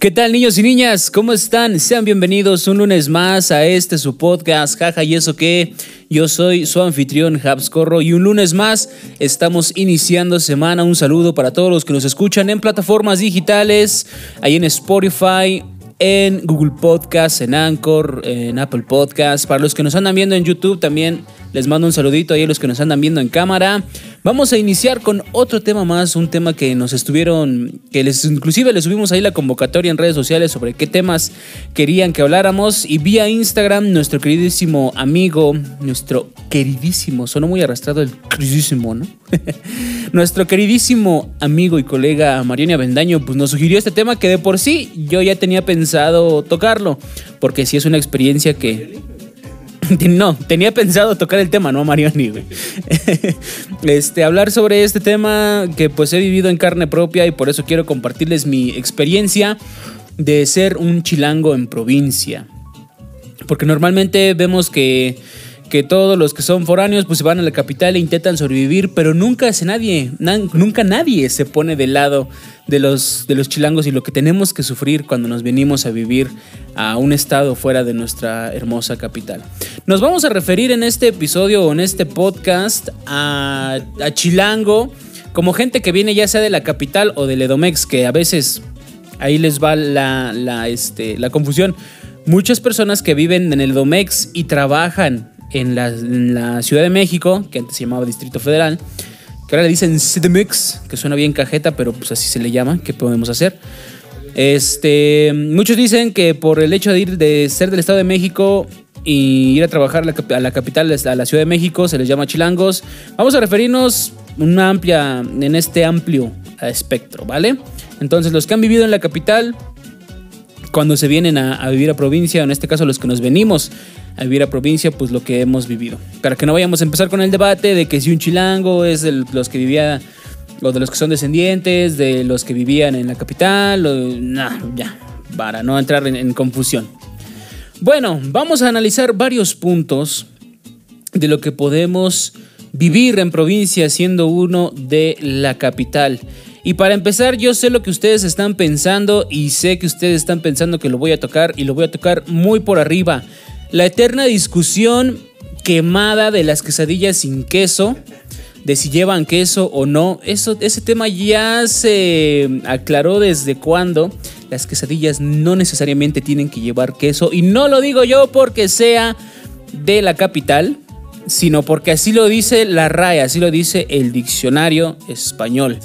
¿Qué tal niños y niñas? ¿Cómo están? Sean bienvenidos un lunes más a este su podcast, jaja y eso que yo soy su anfitrión Habscorro y un lunes más estamos iniciando semana. Un saludo para todos los que nos escuchan en plataformas digitales, ahí en Spotify, en Google Podcast, en Anchor, en Apple Podcast. Para los que nos andan viendo en YouTube también les mando un saludito ahí a los que nos andan viendo en cámara. Vamos a iniciar con otro tema más, un tema que nos estuvieron, que les inclusive les subimos ahí la convocatoria en redes sociales sobre qué temas querían que habláramos y vía Instagram nuestro queridísimo amigo, nuestro queridísimo, sonó muy arrastrado el queridísimo, ¿no? nuestro queridísimo amigo y colega Mariana Bendaño pues nos sugirió este tema que de por sí yo ya tenía pensado tocarlo, porque sí es una experiencia que no, tenía pensado tocar el tema, no Marioni, güey. Este, hablar sobre este tema que pues he vivido en carne propia y por eso quiero compartirles mi experiencia de ser un chilango en provincia. Porque normalmente vemos que que todos los que son foráneos pues se van a la capital e intentan sobrevivir, pero nunca hace nadie, nunca nadie se pone del lado de los, de los chilangos y lo que tenemos que sufrir cuando nos venimos a vivir a un estado fuera de nuestra hermosa capital. Nos vamos a referir en este episodio o en este podcast a, a Chilango como gente que viene ya sea de la capital o del Edomex, que a veces ahí les va la, este, la confusión. Muchas personas que viven en el Edomex y trabajan en la, Ciudad de México, que antes se llamaba Distrito Federal, que ahora le dicen CDMX, que suena bien cajeta, pero pues así se le llama, ¿qué podemos hacer? Este, muchos dicen que por el hecho de ir de ser del Estado de México y ir a trabajar a la, capital, a la Ciudad de México, se les llama chilangos. Vamos a referirnos una amplia, en este amplio espectro, ¿vale? Entonces, los que han vivido en la capital, cuando se vienen a, vivir a provincia, en este caso los que nos venimos a vivir a provincia, pues lo que hemos vivido. Para que no vayamos a empezar con el debate de que si un chilango es de los que vivía, o de los que son descendientes, de los que vivían en la capital, o, ya, para no entrar en, confusión. Bueno, vamos a analizar varios puntos de lo que podemos vivir en provincia siendo uno de la capital. Y para empezar, yo sé lo que ustedes están pensando y sé que ustedes están pensando que lo voy a tocar y lo voy a tocar muy por arriba. La eterna discusión quemada de las quesadillas sin queso, de si llevan queso o no, eso, ese tema ya se aclaró desde cuando las quesadillas no necesariamente tienen que llevar queso. Y no lo digo yo porque sea de la capital, sino porque así lo dice la RAE, así lo dice el diccionario español.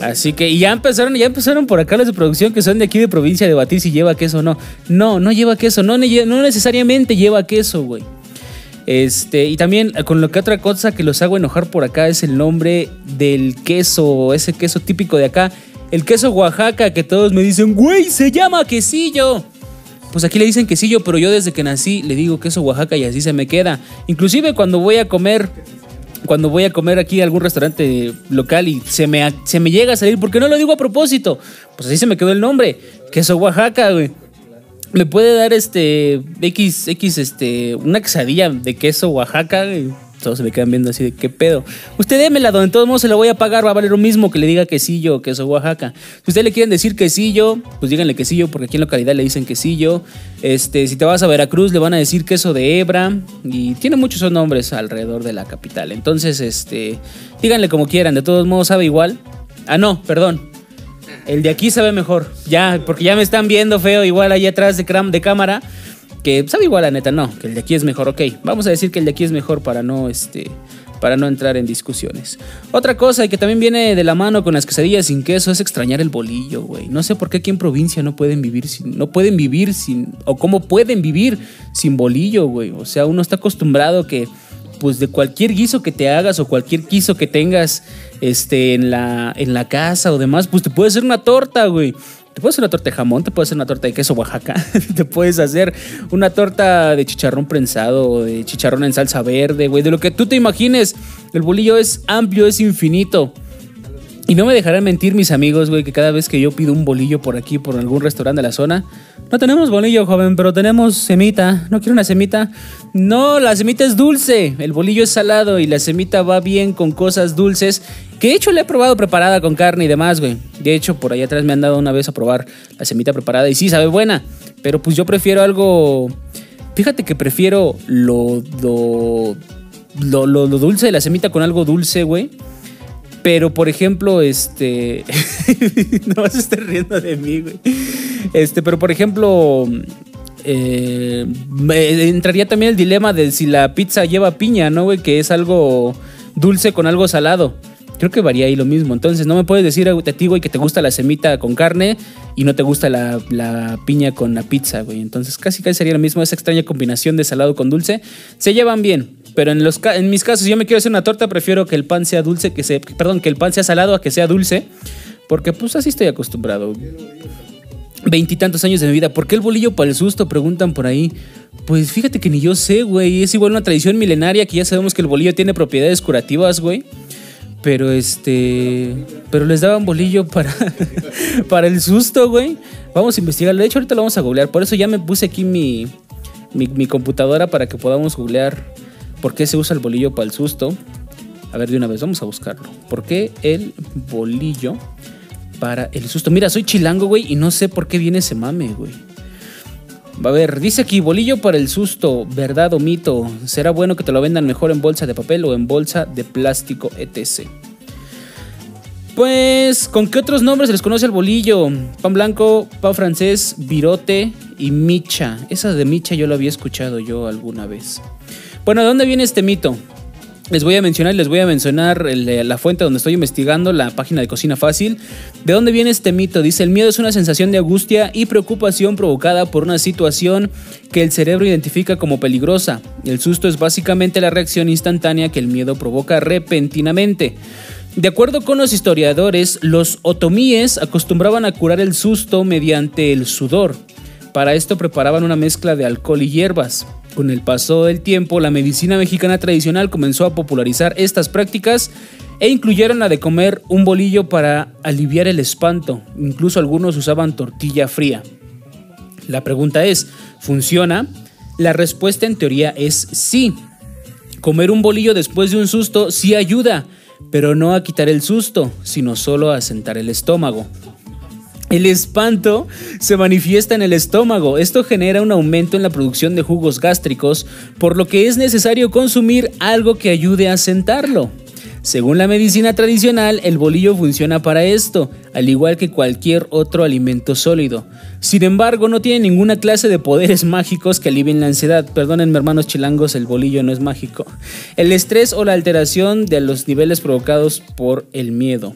Así que ya empezaron, ya empezaron por acá los de producción que son de aquí de provincia de debatir si lleva queso o no. No, no lleva queso, no, no necesariamente lleva queso, güey. Este, y también con lo que otra cosa que los hago enojar por acá es el nombre del queso, ese queso típico de acá. El queso Oaxaca, que todos me dicen, güey, se llama quesillo. Pues aquí le dicen quesillo, pero yo desde que nací le digo queso Oaxaca y así se me queda. Inclusive cuando voy a comer cuando voy a comer aquí a algún restaurante local y se me, se me llega a salir, porque no lo digo a propósito, pues así se me quedó el nombre, queso Oaxaca, güey. ¿Me puede dar este X, X, este, una quesadilla de queso Oaxaca? Todos se me quedan viendo así de qué pedo. Usted démela, donde todos modos se la voy a pagar, va a valer lo mismo que le diga quesillo o queso Oaxaca. Si usted le quieren decir quesillo, pues díganle quesillo, porque aquí en localidad le dicen quesillo. Este, si te vas a Veracruz, le van a decir queso de hebra. Y tiene muchos nombres alrededor de la capital. Entonces, este, díganle como quieran, de todos modos sabe igual. Ah, no, perdón. El de aquí sabe mejor. Ya, porque ya me están viendo feo igual ahí atrás de, de cámara que sabe igual la neta, no, que el de aquí es mejor, ok. Vamos a decir que el de aquí es mejor para no, este, para no entrar en discusiones. Otra cosa que también viene de la mano con las quesadillas sin queso es extrañar el bolillo, güey. No sé por qué aquí en provincia no pueden vivir sin, no pueden vivir sin, o cómo pueden vivir sin bolillo, güey. O sea, uno está acostumbrado que, pues de cualquier guiso que te hagas o cualquier guiso que tengas, este, en la, en la casa o demás, pues te puede hacer una torta, güey Te puedes hacer una torta de jamón, te puedes hacer una torta de queso Oaxaca, te puedes hacer una torta de chicharrón prensado de chicharrón en salsa verde, güey. De lo que tú te imagines, el bolillo es amplio, es infinito. Y no me dejarán mentir mis amigos, güey, que cada vez que yo pido un bolillo por aquí, por algún restaurante de la zona, no tenemos bolillo, joven, pero tenemos semita. ¿No quiero una semita? No, la semita es dulce. El bolillo es salado y la semita va bien con cosas dulces. Que de hecho la he probado preparada con carne y demás, güey. De hecho, por ahí atrás me han dado una vez a probar la semita preparada y sí, sabe buena. Pero pues yo prefiero algo... Fíjate que prefiero lo, lo, lo, lo, lo dulce de la semita con algo dulce, güey pero, por ejemplo, este. no vas a estar riendo de mí, güey. Este, pero por ejemplo. Eh, entraría también el dilema de si la pizza lleva piña, ¿no, güey? Que es algo dulce con algo salado. Creo que varía ahí lo mismo. Entonces, no me puedes decir a ti, güey, que te gusta la semita con carne y no te gusta la, la, piña con la pizza, güey. Entonces, casi casi sería lo mismo, esa extraña combinación de salado con dulce. Se llevan bien. Pero en, los, en mis casos, si yo me quiero hacer una torta, prefiero que el pan sea dulce, que se, perdón, que el pan sea salado a que sea dulce. Porque pues así estoy acostumbrado. Veintitantos años de mi vida. ¿Por qué el bolillo para el susto? Preguntan por ahí. Pues fíjate que ni yo sé, güey. Es igual una tradición milenaria que ya sabemos que el bolillo tiene propiedades curativas, güey. Pero este. Pero les daban bolillo para. para el susto, güey. Vamos a investigarlo. De hecho, ahorita lo vamos a googlear. Por eso ya me puse aquí mi, mi, mi computadora para que podamos googlear ¿Por qué se usa el bolillo para el susto? A ver, de una vez, vamos a buscarlo. ¿Por qué el bolillo para el susto? Mira, soy chilango, güey, y no sé por qué viene ese mame, güey. A ver, dice aquí, bolillo para el susto, verdad o mito. ¿Será bueno que te lo vendan mejor en bolsa de papel o en bolsa de plástico, etc.? Pues, ¿con qué otros nombres se les conoce el bolillo? Pan blanco, pan francés, virote y micha. Esa de micha yo lo había escuchado yo alguna vez. Bueno, ¿de dónde viene este mito? Les voy a mencionar, les voy a mencionar la fuente donde estoy investigando, la página de Cocina Fácil. ¿De dónde viene este mito? Dice, el miedo es una sensación de angustia y preocupación provocada por una situación que el cerebro identifica como peligrosa. El susto es básicamente la reacción instantánea que el miedo provoca repentinamente. De acuerdo con los historiadores, los otomíes acostumbraban a curar el susto mediante el sudor. Para esto preparaban una mezcla de alcohol y hierbas. Con el paso del tiempo, la medicina mexicana tradicional comenzó a popularizar estas prácticas e incluyeron la de comer un bolillo para aliviar el espanto. Incluso algunos usaban tortilla fría. La pregunta es, ¿funciona? La respuesta en teoría es sí. Comer un bolillo después de un susto sí ayuda, pero no a quitar el susto, sino solo a sentar el estómago. El espanto se manifiesta en el estómago. Esto genera un aumento en la producción de jugos gástricos, por lo que es necesario consumir algo que ayude a sentarlo. Según la medicina tradicional, el bolillo funciona para esto, al igual que cualquier otro alimento sólido. Sin embargo, no tiene ninguna clase de poderes mágicos que alivien la ansiedad. Perdónenme hermanos chilangos, el bolillo no es mágico. El estrés o la alteración de los niveles provocados por el miedo.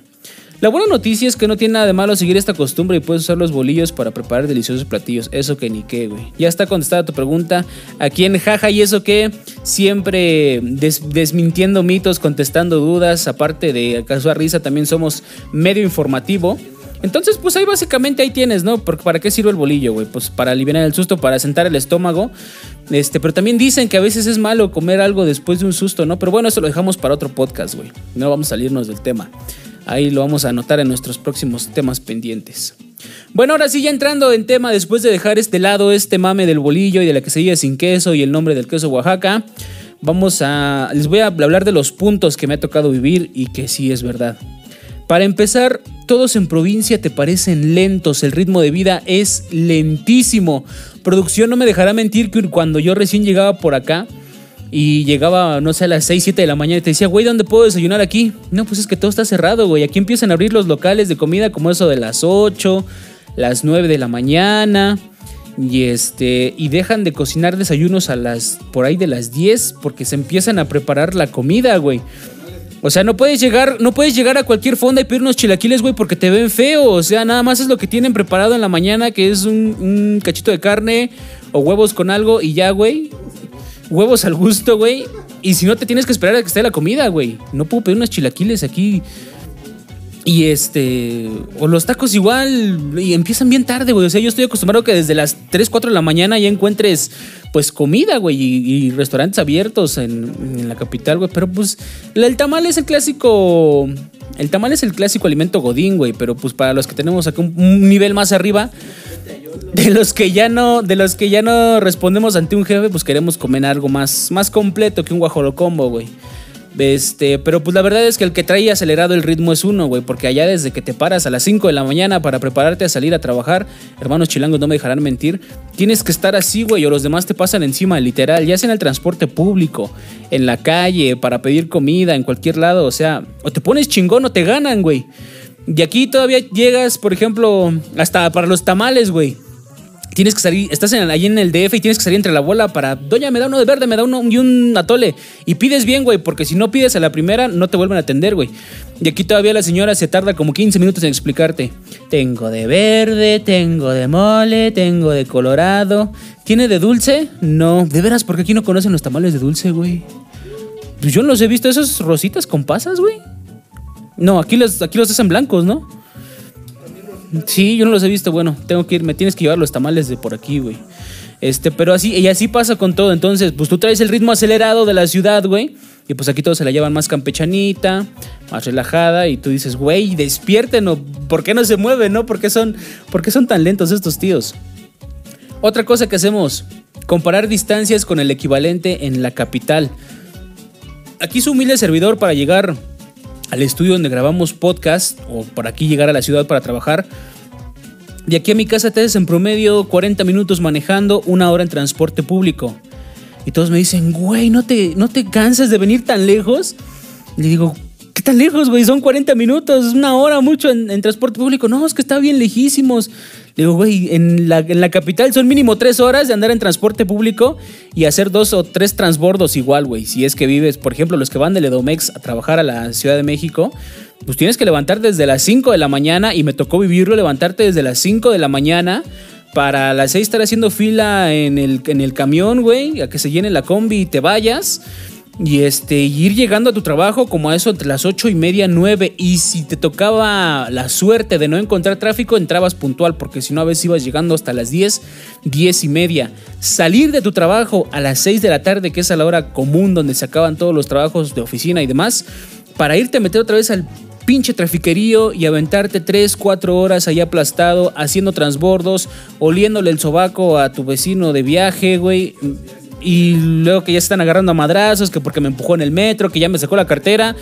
La buena noticia es que no tiene nada de malo seguir esta costumbre y puedes usar los bolillos para preparar deliciosos platillos. Eso que ni qué, güey. Ya está contestada tu pregunta. Aquí en Jaja y eso que siempre desmintiendo mitos, contestando dudas. Aparte de a Risa, también somos medio informativo. Entonces, pues ahí básicamente ahí tienes, ¿no? ¿para qué sirve el bolillo, güey? Pues para aliviar el susto, para sentar el estómago. Este, pero también dicen que a veces es malo comer algo después de un susto, ¿no? Pero bueno, eso lo dejamos para otro podcast, güey. No vamos a salirnos del tema. Ahí lo vamos a anotar en nuestros próximos temas pendientes. Bueno, ahora sí, ya entrando en tema, después de dejar este lado, este mame del bolillo y de la quesadilla sin queso y el nombre del queso Oaxaca, vamos a. Les voy a hablar de los puntos que me ha tocado vivir y que sí es verdad. Para empezar, todos en provincia te parecen lentos, el ritmo de vida es lentísimo. Producción no me dejará mentir que cuando yo recién llegaba por acá, y llegaba, no sé, a las 6, 7 de la mañana y te decía, güey, ¿dónde puedo desayunar aquí? No, pues es que todo está cerrado, güey. Aquí empiezan a abrir los locales de comida como eso de las 8, las 9 de la mañana. Y este. Y dejan de cocinar desayunos a las. por ahí de las 10. Porque se empiezan a preparar la comida, güey. O sea, no puedes llegar, no puedes llegar a cualquier fonda y pedir unos chilaquiles, güey, porque te ven feo. O sea, nada más es lo que tienen preparado en la mañana, que es un, un cachito de carne o huevos con algo y ya, güey huevos al gusto, güey. Y si no, te tienes que esperar a que esté la comida, güey. No puedo pedir unos chilaquiles aquí. Y este, o los tacos igual, y empiezan bien tarde, güey. O sea, yo estoy acostumbrado que desde las 3, 4 de la mañana ya encuentres, pues, comida, güey, y, restaurantes abiertos en, en la capital, güey. Pero, pues, el tamal es el clásico. El tamal es el clásico alimento godín, güey. Pero, pues, para los que tenemos acá un, nivel más arriba, de los que ya no, de los que ya no respondemos ante un jefe, pues queremos comer algo más, más completo que un guajolocombo, güey. Este, pero pues la verdad es que el que trae acelerado el ritmo es uno, güey, porque allá desde que te paras a las 5 de la mañana para prepararte a salir a trabajar, hermanos chilangos no me dejarán mentir, tienes que estar así, güey, o los demás te pasan encima, literal, ya sea en el transporte público, en la calle, para pedir comida, en cualquier lado, o sea, o te pones chingón o te ganan, güey. Y aquí todavía llegas, por ejemplo, hasta para los tamales, güey tienes que salir, estás en, ahí en el DF y tienes que salir entre la bola para, doña, me da uno de verde, me da uno y un atole. Y pides bien, güey, porque si no pides a la primera, no te vuelven a atender, güey. Y aquí todavía la señora se tarda como 15 minutos en explicarte. Tengo de verde, tengo de mole, tengo de colorado. ¿Tiene de dulce? No. ¿De veras? Porque aquí no conocen los tamales de dulce, güey. Pues yo no los he visto, esos rositas con pasas, güey. No, aquí los, aquí los hacen blancos, ¿no? Sí, yo no los he visto. Bueno, tengo que ir, me tienes que llevar los tamales de por aquí, güey. Este, pero así, y así pasa con todo. Entonces, pues tú traes el ritmo acelerado de la ciudad, güey. Y pues aquí todos se la llevan más campechanita, más relajada. Y tú dices, güey, despierten, o ¿por qué no se mueven, no? ¿Por qué son, por qué son tan lentos estos tíos? Otra cosa que hacemos, comparar distancias con el equivalente en la capital. Aquí su humilde servidor para llegar al estudio donde grabamos podcast o por aquí llegar a la ciudad para trabajar. De aquí a mi casa te haces en promedio 40 minutos manejando, una hora en transporte público. Y todos me dicen, güey, ¿no te, ¿no te cansas de venir tan lejos? Le digo, ¿qué tan lejos, güey? Son 40 minutos, una hora mucho en, en transporte público. No, es que está bien lejísimos. Digo, güey, en la, en la, capital son mínimo tres horas de andar en transporte público y hacer dos o tres transbordos igual, güey. Si es que vives, por ejemplo, los que van de Ledomex a trabajar a la Ciudad de México, pues tienes que levantar desde las 5 de la mañana y me tocó vivirlo, levantarte desde las 5 de la mañana para las 6 estar haciendo fila en el, en el camión, güey, a que se llene la combi y te vayas. Y este, ir llegando a tu trabajo como a eso entre las ocho y media, 9. Y si te tocaba la suerte de no encontrar tráfico, entrabas puntual, porque si no, a veces ibas llegando hasta las 10, 10 y media. Salir de tu trabajo a las 6 de la tarde, que es a la hora común donde se acaban todos los trabajos de oficina y demás, para irte a meter otra vez al pinche trafiquerío y aventarte 3, 4 horas ahí aplastado, haciendo transbordos, oliéndole el sobaco a tu vecino de viaje, güey y luego que ya se están agarrando a madrazos, que porque me empujó en el metro, que ya me sacó la cartera.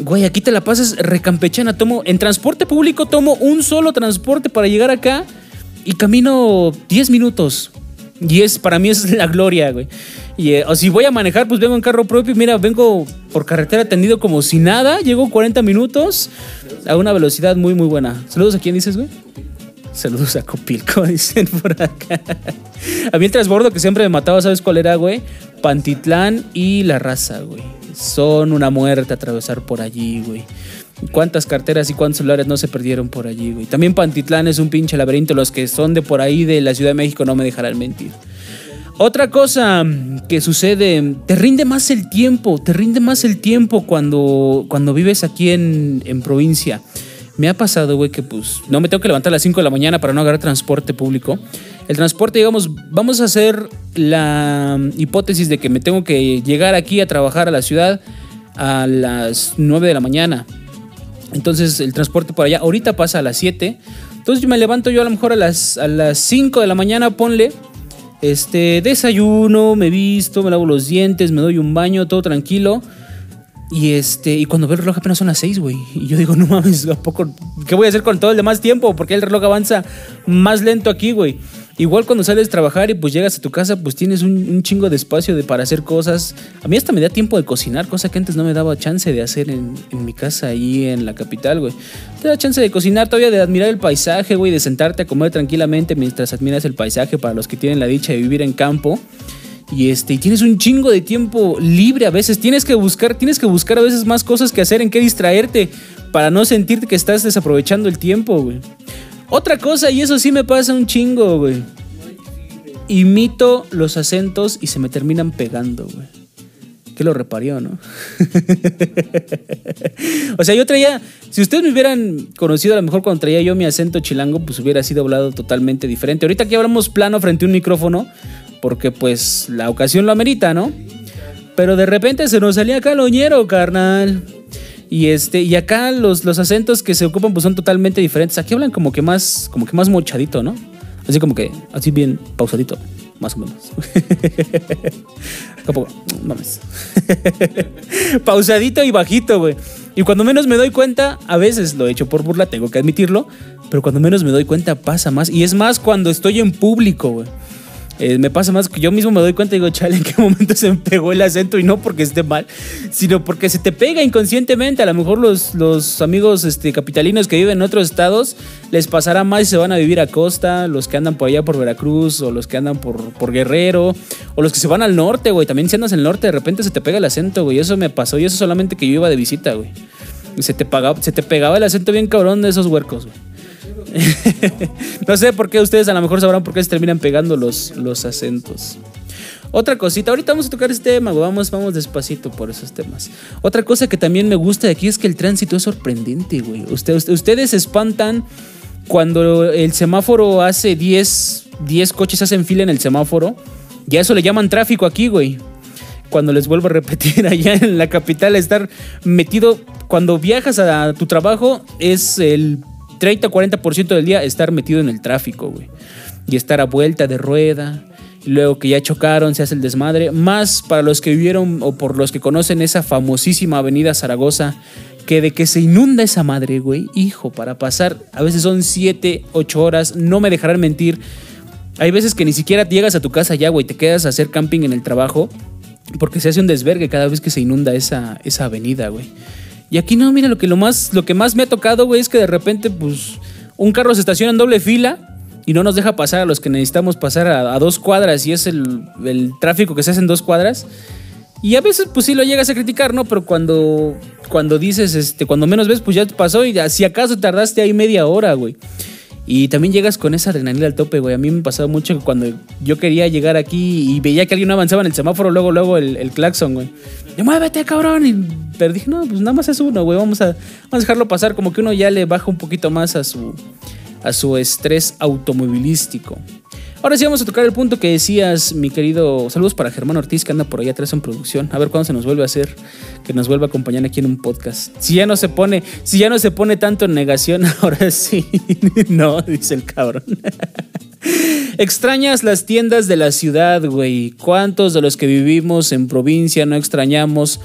Güey, aquí te la pasas recampechana. Tomo, en transporte público tomo un solo transporte para llegar acá y camino 10 minutos. Y es, para mí es la gloria, güey. Y, eh, o si voy a manejar, pues vengo en carro propio. Mira, vengo por carretera tendido como si nada. Llego 40 minutos a una velocidad muy, muy buena. Saludos a quién dices, güey. Saludos a Copilco, dicen por acá. A mí el transbordo que siempre me mataba, ¿sabes cuál era, güey? Pantitlán y La Raza, güey. Son una muerte atravesar por allí, güey. ¿Cuántas carteras y cuántos celulares no se perdieron por allí, güey? También Pantitlán es un pinche laberinto. Los que son de por ahí, de la Ciudad de México, no me dejarán mentir. Otra cosa que sucede, te rinde más el tiempo, te rinde más el tiempo cuando, cuando vives aquí en, en provincia. Me ha pasado, güey, que pues no me tengo que levantar a las 5 de la mañana para no agarrar transporte público. El transporte, digamos, vamos a hacer la hipótesis de que me tengo que llegar aquí a trabajar a la ciudad a las 9 de la mañana. Entonces el transporte por allá ahorita pasa a las 7. Entonces me levanto yo a lo mejor a las, a las 5 de la mañana, ponle. Este, desayuno, me visto, me lavo los dientes, me doy un baño, todo tranquilo. Y este, y cuando veo el reloj apenas son las 6, güey. Y yo digo, no mames, ¿a poco? ¿Qué voy a hacer con todo el demás tiempo? Porque el reloj avanza más lento aquí, güey. Igual cuando sales a trabajar y pues llegas a tu casa, pues tienes un, chingo de espacio de, para hacer cosas. A mí hasta me da tiempo de cocinar, cosa que antes no me daba chance de hacer en, en mi casa ahí en la capital, güey. Te da chance de cocinar todavía, de admirar el paisaje, güey, de sentarte a comer tranquilamente mientras admiras el paisaje para los que tienen la dicha de vivir en campo. Y este, y tienes un chingo de tiempo libre a veces. Tienes que buscar, tienes que buscar a veces más cosas que hacer, en qué distraerte, para no sentirte que estás desaprovechando el tiempo, güey. Otra cosa, y eso sí me pasa un chingo, güey. Imito los acentos y se me terminan pegando, güey. ¿Qué lo reparió, no? o sea, yo traía, si ustedes me hubieran conocido a lo mejor cuando traía yo mi acento chilango, pues hubiera sido hablado totalmente diferente. Ahorita aquí hablamos plano frente a un micrófono, porque pues la ocasión lo amerita, ¿no? Pero de repente se nos salía caloñero, carnal. Y este, y acá los, los acentos que se ocupan pues son totalmente diferentes. Aquí hablan como que más, como que más mochadito, ¿no? Así como que, así bien pausadito, más o menos. como, mames. pausadito y bajito, güey. Y cuando menos me doy cuenta, a veces lo he hecho por burla, tengo que admitirlo, pero cuando menos me doy cuenta pasa más. Y es más cuando estoy en público, güey. Eh, me pasa más que yo mismo me doy cuenta y digo, chale, ¿en qué momento se me pegó el acento? Y no porque esté mal, sino porque se te pega inconscientemente. A lo mejor los, los amigos este, capitalinos que viven en otros estados les pasará más y se van a vivir a costa, los que andan por allá por Veracruz o los que andan por, por Guerrero o los que se van al norte, güey. También si andas en el norte, de repente se te pega el acento, güey. Eso me pasó y eso solamente que yo iba de visita, güey. Se te, pagaba, se te pegaba el acento bien cabrón de esos huercos, güey. no sé por qué ustedes a lo mejor sabrán por qué se terminan pegando los, los acentos. Otra cosita, ahorita vamos a tocar este tema, Vamos, vamos despacito por esos temas. Otra cosa que también me gusta de aquí es que el tránsito es sorprendente, güey. Ustedes, ustedes se espantan cuando el semáforo hace 10, 10 coches hacen fila en el semáforo. Ya eso le llaman tráfico aquí, güey. Cuando les vuelvo a repetir, allá en la capital, estar metido. Cuando viajas a tu trabajo, es el 30-40% del día estar metido en el tráfico, güey. Y estar a vuelta de rueda. Y luego que ya chocaron, se hace el desmadre. Más para los que vivieron o por los que conocen esa famosísima avenida Zaragoza, que de que se inunda esa madre, güey. Hijo, para pasar, a veces son 7, 8 horas, no me dejarán mentir. Hay veces que ni siquiera llegas a tu casa ya, güey, te quedas a hacer camping en el trabajo. Porque se hace un desvergue cada vez que se inunda esa, esa avenida, güey. Y aquí no, mira, lo que, lo más, lo que más me ha tocado, güey, es que de repente, pues, un carro se estaciona en doble fila y no nos deja pasar a los que necesitamos pasar a, dos cuadras y es el, tráfico que se hace en dos cuadras. Y a veces, pues sí lo llegas a criticar, ¿no? Pero cuando, cuando dices, este, cuando menos ves, pues ya te pasó y si acaso tardaste ahí media hora, güey. Y también llegas con esa adrenalina al tope, güey. A mí me pasaba mucho que cuando yo quería llegar aquí y veía que alguien avanzaba en el semáforo, luego, luego el, el claxon, güey. Muévete, cabrón. Y, pero dije, no, pues nada más es uno, güey. Vamos a, vamos a dejarlo pasar. Como que uno ya le baja un poquito más a su, a su estrés automovilístico. Ahora sí vamos a tocar el punto que decías, mi querido. Saludos para Germán Ortiz, que anda por allá atrás en producción. A ver cuándo se nos vuelve a hacer, que nos vuelva a acompañar aquí en un podcast. Si ya no se pone, si ya no se pone tanto en negación, ahora sí. no, dice el cabrón. Extrañas las tiendas de la ciudad, güey. ¿Cuántos de los que vivimos en provincia no extrañamos?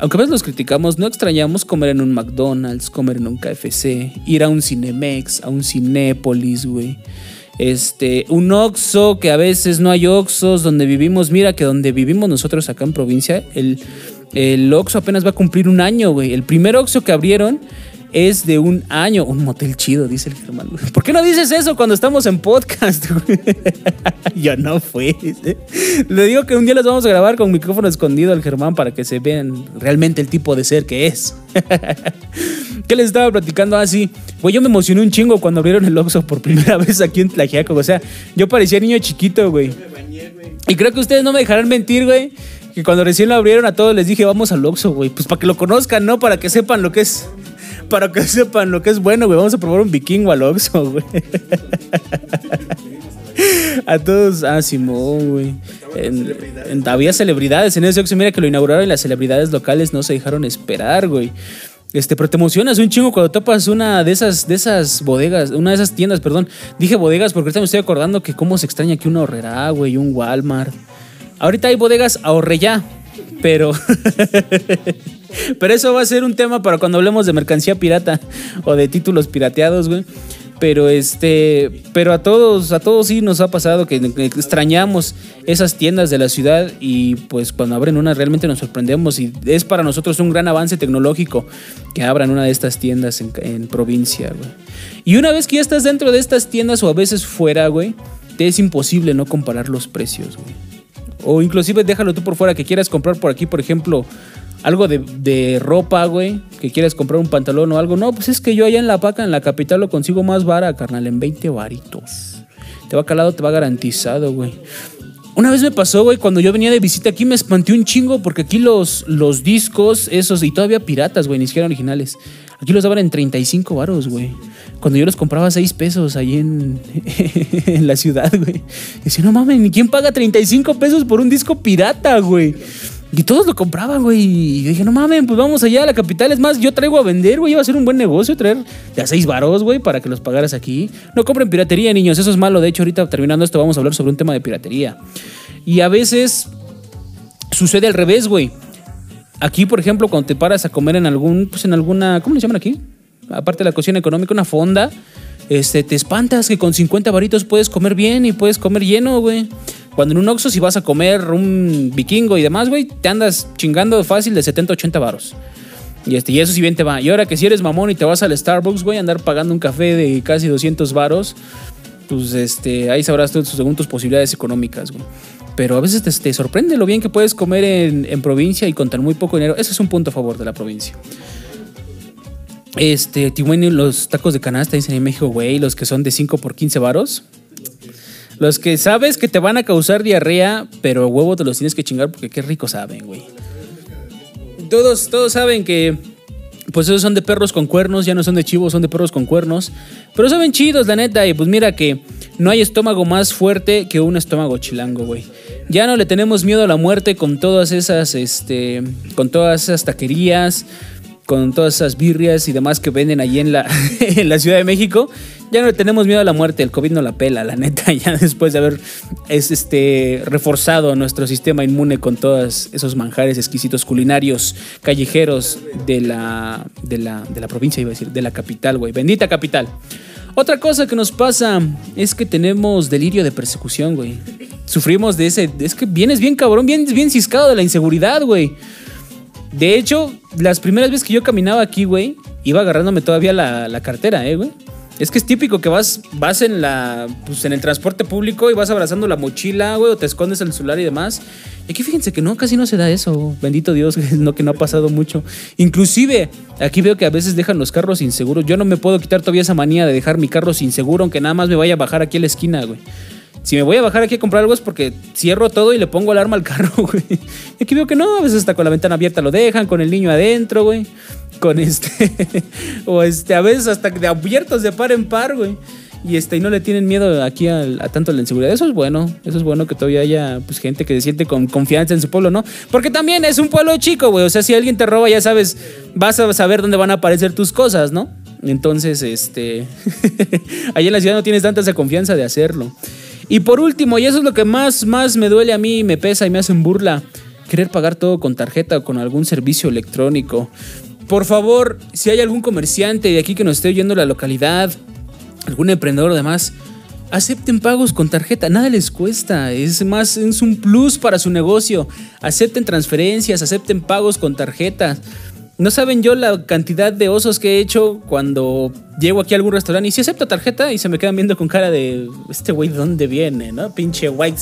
Aunque a veces los criticamos, no extrañamos comer en un McDonald's, comer en un KFC, ir a un Cinemex, a un Cinépolis, güey. Este, un Oxxo, que a veces no hay Oxxos donde vivimos. Mira que donde vivimos nosotros acá en provincia, el, el Oxxo apenas va a cumplir un año, güey. El primer Oxxo que abrieron es de un año. Un motel chido, dice el Germán. ¿Por qué no dices eso cuando estamos en podcast? Yo no fui. Le digo que un día los vamos a grabar con micrófono escondido al Germán para que se vean realmente el tipo de ser que es. ¿Qué les estaba platicando así? Ah, pues yo me emocioné un chingo cuando abrieron el Oxxo por primera vez aquí en Tlajiaco. O sea, yo parecía niño chiquito, güey. Y creo que ustedes no me dejarán mentir, güey. Que cuando recién lo abrieron a todos les dije, vamos al Oxxo, güey. Pues para que lo conozcan, ¿no? Para que sepan lo que es. Para que sepan lo que es bueno, güey. Vamos a probar un vikingo al Oxxo, güey. A todos, ah, Simón, güey. había celebridades en ese Oxxo. Mira que lo inauguraron y las celebridades locales no se dejaron esperar, güey. Este, pero te emocionas un chingo cuando topas una de esas, de esas bodegas, una de esas tiendas, perdón. Dije bodegas porque ahorita me estoy acordando que cómo se extraña que una ahorrera, güey, un Walmart. Ahorita hay bodegas ahorre ya, pero. pero eso va a ser un tema para cuando hablemos de mercancía pirata o de títulos pirateados, güey. Pero este, pero a todos, a todos sí nos ha pasado que extrañamos esas tiendas de la ciudad y pues cuando abren una realmente nos sorprendemos y es para nosotros un gran avance tecnológico que abran una de estas tiendas en, provincia, güey. Y una vez que ya estás dentro de estas tiendas o a veces fuera, güey, te es imposible no comparar los precios, güey. O inclusive déjalo tú por fuera que quieras comprar por aquí, por ejemplo, algo de, ropa, güey, que quieres comprar un pantalón o algo. No, pues es que yo allá en La Paca, en la capital, lo consigo más vara, carnal, en 20 varitos. Te va calado, te va garantizado, güey. Una vez me pasó, güey, cuando yo venía de visita aquí me espanté un chingo porque aquí los, los discos, esos, y todavía piratas, güey, ni siquiera originales. Aquí los daban en 35 varos, güey. Cuando yo los compraba a 6 pesos ahí en, la ciudad, güey. Decía, no mames, ¿ni quién paga 35 pesos por un disco pirata, güey? Y todos lo compraban, güey. Y yo dije, no mames, pues vamos allá a la capital. Es más, yo traigo a vender, güey. Iba a ser un buen negocio traer de a 6 varos, güey, para que los pagaras aquí. No compren piratería, niños. Eso es malo. De hecho, ahorita terminando esto, vamos a hablar sobre un tema de piratería. Y a veces sucede al revés, güey. Aquí, por ejemplo, cuando te paras a comer en algún, pues en alguna, ¿cómo le llaman aquí? Aparte de la cocina económica, una fonda, este, te espantas que con 50 varitos puedes comer bien y puedes comer lleno, güey. Cuando en un Oxxo si vas a comer un vikingo y demás, güey, te andas chingando fácil de 70, 80 varos. Y, este, y eso si bien te va. Y ahora que si eres mamón y te vas al Starbucks, güey, andar pagando un café de casi 200 varos, pues este, ahí sabrás tú tus posibilidades económicas, güey. Pero a veces te, sorprende lo bien que puedes comer en, provincia y contar muy poco dinero. Ese es un punto a favor de la provincia. Este, los tacos de canasta dicen en México, güey, los que son de 5 por 15 varos. Los que sabes que te van a causar diarrea, pero huevo te los tienes que chingar porque qué rico saben, güey. Todos, todos saben que pues esos son de perros con cuernos, ya no son de chivos, son de perros con cuernos. Pero saben chidos, la neta. Y pues mira que no hay estómago más fuerte que un estómago chilango, güey. Ya no le tenemos miedo a la muerte con todas esas, este, con todas esas taquerías, con todas esas birrias y demás que venden allí en la, en la Ciudad de México. Ya no le tenemos miedo a la muerte, el COVID no la pela, la neta, ya después de haber es, este, reforzado nuestro sistema inmune con todos esos manjares exquisitos culinarios callejeros de la, de la, de la provincia, iba a decir, de la capital, güey. Bendita capital. Otra cosa que nos pasa es que tenemos delirio de persecución, güey sufrimos de ese. Es que vienes bien cabrón, vienes bien ciscado de la inseguridad, güey. De hecho, las primeras veces que yo caminaba aquí, güey, iba agarrándome todavía la, cartera, eh, güey. Es que es típico que vas, vas en la. Pues en el transporte público y vas abrazando la mochila, güey, o te escondes el celular y demás. Y aquí fíjense que no, casi no se da eso. Bendito Dios, no, que no ha pasado mucho. Inclusive, aquí veo que a veces dejan los carros inseguros. Yo no me puedo quitar todavía esa manía de dejar mi carro inseguro, aunque nada más me vaya a bajar aquí a la esquina, güey. Si me voy a bajar aquí a comprar algo es porque cierro todo y le pongo alarma al carro, güey. Y aquí veo que no, a veces hasta con la ventana abierta lo dejan, con el niño adentro, güey. Con este. o este, a veces hasta de abiertos de par en par, güey. Y este, y no le tienen miedo aquí a, tanto la inseguridad. Eso es bueno. Eso es bueno que todavía haya pues, gente que se siente con confianza en su pueblo, ¿no? Porque también es un pueblo chico, güey. O sea, si alguien te roba, ya sabes, vas a saber dónde van a aparecer tus cosas, ¿no? Entonces, este. Allí en la ciudad no tienes tanta esa confianza de hacerlo. Y por último, y eso es lo que más, más me duele a mí, me pesa y me hacen burla, querer pagar todo con tarjeta o con algún servicio electrónico. Por favor, si hay algún comerciante de aquí que nos esté oyendo la localidad, algún emprendedor además, acepten pagos con tarjeta, nada les cuesta, es más, es un plus para su negocio. Acepten transferencias, acepten pagos con tarjeta. No saben yo la cantidad de osos que he hecho cuando llego aquí a algún restaurante y si acepto tarjeta y se me quedan viendo con cara de este güey de dónde viene, ¿no? Pinche white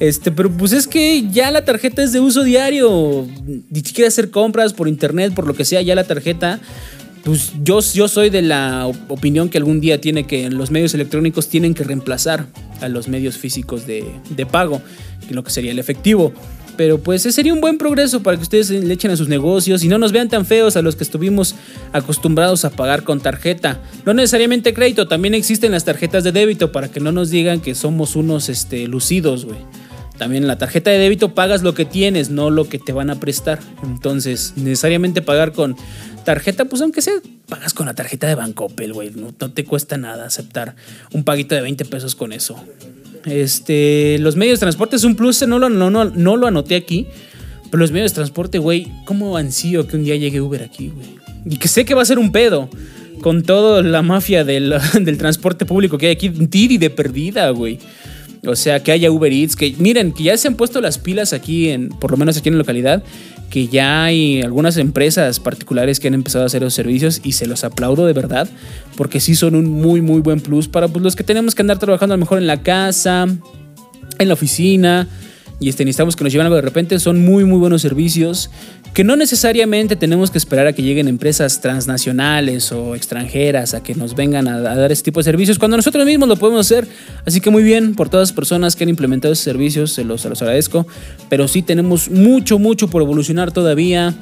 Este, pero pues es que ya la tarjeta es de uso diario. Ni siquiera hacer compras por internet, por lo que sea, ya la tarjeta. Pues yo, yo soy de la opinión que algún día tiene que los medios electrónicos tienen que reemplazar a los medios físicos de, de pago, lo que sería el efectivo. Pero pues sería un buen progreso para que ustedes le echen a sus negocios y no nos vean tan feos a los que estuvimos acostumbrados a pagar con tarjeta. No necesariamente crédito, también existen las tarjetas de débito para que no nos digan que somos unos este, lucidos, güey. También la tarjeta de débito pagas lo que tienes, no lo que te van a prestar. Entonces, necesariamente pagar con tarjeta, pues aunque sea, pagas con la tarjeta de Bancopel, güey. No, no te cuesta nada aceptar un paguito de 20 pesos con eso. Este, los medios de transporte es un plus, no lo, no, lo anoté aquí. Pero los medios de transporte, güey, ¿cómo ansío que un día llegue Uber aquí, güey? Y que sé que va a ser un pedo con toda la mafia del, transporte público que hay aquí, tiri de perdida, güey. O sea, que haya Uber Eats, que miren, que ya se han puesto las pilas aquí, en, por lo menos aquí en la localidad, que ya hay algunas empresas particulares que han empezado a hacer los servicios y se los aplaudo de verdad, porque sí son un muy, muy buen plus para pues, los que tenemos que andar trabajando a lo mejor en la casa, en la oficina, y este, necesitamos que nos lleven algo de repente. Son muy, muy buenos servicios que no necesariamente tenemos que esperar a que lleguen empresas transnacionales o extranjeras a que nos vengan a, dar este tipo de servicios, cuando nosotros mismos lo podemos hacer. Así que muy bien por todas las personas que han implementado esos servicios, se los, se los agradezco, pero sí tenemos mucho, mucho por evolucionar todavía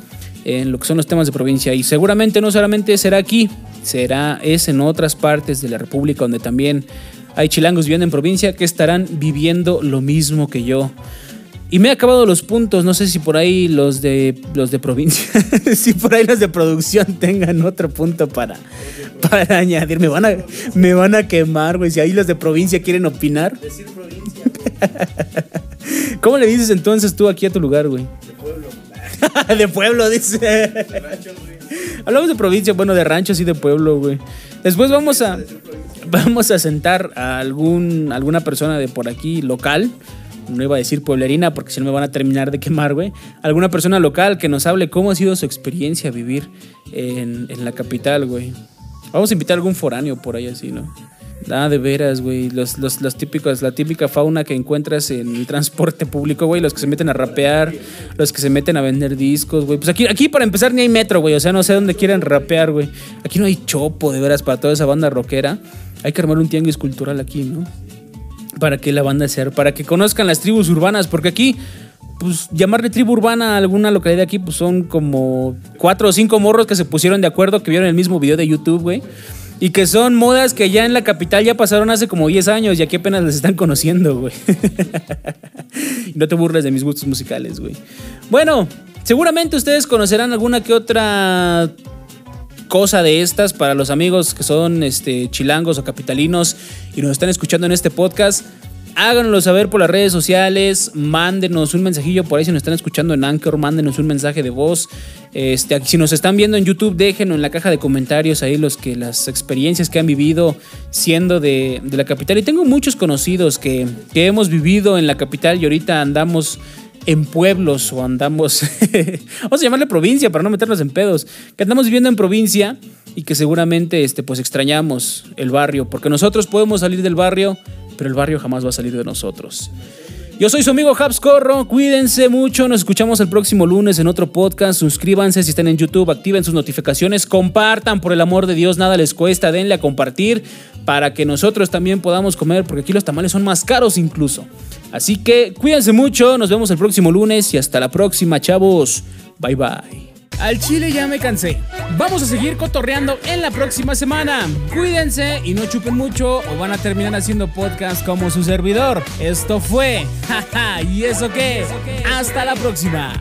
en lo que son los temas de provincia y seguramente no solamente será aquí, será es en otras partes de la República donde también hay chilangos viviendo en provincia que estarán viviendo lo mismo que yo. Y me he acabado los puntos, no sé si por ahí los de los de provincia, si por ahí los de producción tengan otro punto para, para añadir. Me van a, me van a quemar, güey. Si ahí los de provincia quieren opinar. Decir provincia. ¿Cómo le dices entonces tú aquí a tu lugar, güey? De pueblo. de pueblo, dice. De rancho, güey. Hablamos de provincia, bueno, de ranchos y de pueblo, güey. Después vamos a vamos a sentar a algún alguna persona de por aquí local no iba a decir pueblerina porque si no me van a terminar de quemar, güey. Alguna persona local que nos hable cómo ha sido su experiencia vivir en, la capital, güey. Vamos a invitar a algún foráneo por ahí así, ¿no? Ah, de veras, güey. Los, los, típicos, la típica fauna que encuentras en el transporte público, güey. Los que se meten a rapear, los que se meten a vender discos, güey. Pues aquí, aquí para empezar ni hay metro, güey. O sea, no sé dónde quieren rapear, güey. Aquí no hay chopo, de veras, para toda esa banda rockera. Hay que armar un tianguis cultural aquí, ¿no? Para que la banda sea, para que conozcan las tribus urbanas, porque aquí, pues llamarle tribu urbana a alguna localidad aquí, pues son como cuatro o cinco morros que se pusieron de acuerdo, que vieron el mismo video de YouTube, güey. Y que son modas que ya en la capital ya pasaron hace como 10 años y aquí apenas les están conociendo, güey. no te burles de mis gustos musicales, güey. Bueno, seguramente ustedes conocerán alguna que otra cosa de estas para los amigos que son este, chilangos o capitalinos y nos están escuchando en este podcast. Háganoslo saber por las redes sociales, mándenos un mensajillo por ahí si nos están escuchando en Anchor, mándenos un mensaje de voz. Este, si nos están viendo en YouTube, déjenlo en la caja de comentarios ahí los que las experiencias que han vivido siendo de, la capital. Y tengo muchos conocidos que, que hemos vivido en la capital y ahorita andamos en pueblos o andamos, vamos a llamarle provincia para no meternos en pedos, que andamos viviendo en provincia y que seguramente este, pues extrañamos el barrio, porque nosotros podemos salir del barrio, pero el barrio jamás va a salir de nosotros. Yo soy su amigo Habs Corro, cuídense mucho, nos escuchamos el próximo lunes en otro podcast, suscríbanse si están en YouTube, activen sus notificaciones, compartan, por el amor de Dios, nada les cuesta, denle a compartir para que nosotros también podamos comer, porque aquí los tamales son más caros incluso. Así que cuídense mucho, nos vemos el próximo lunes y hasta la próxima, chavos. Bye bye. Al chile ya me cansé. Vamos a seguir cotorreando en la próxima semana. Cuídense y no chupen mucho o van a terminar haciendo podcast como su servidor. Esto fue. ¿Y eso qué? Hasta la próxima.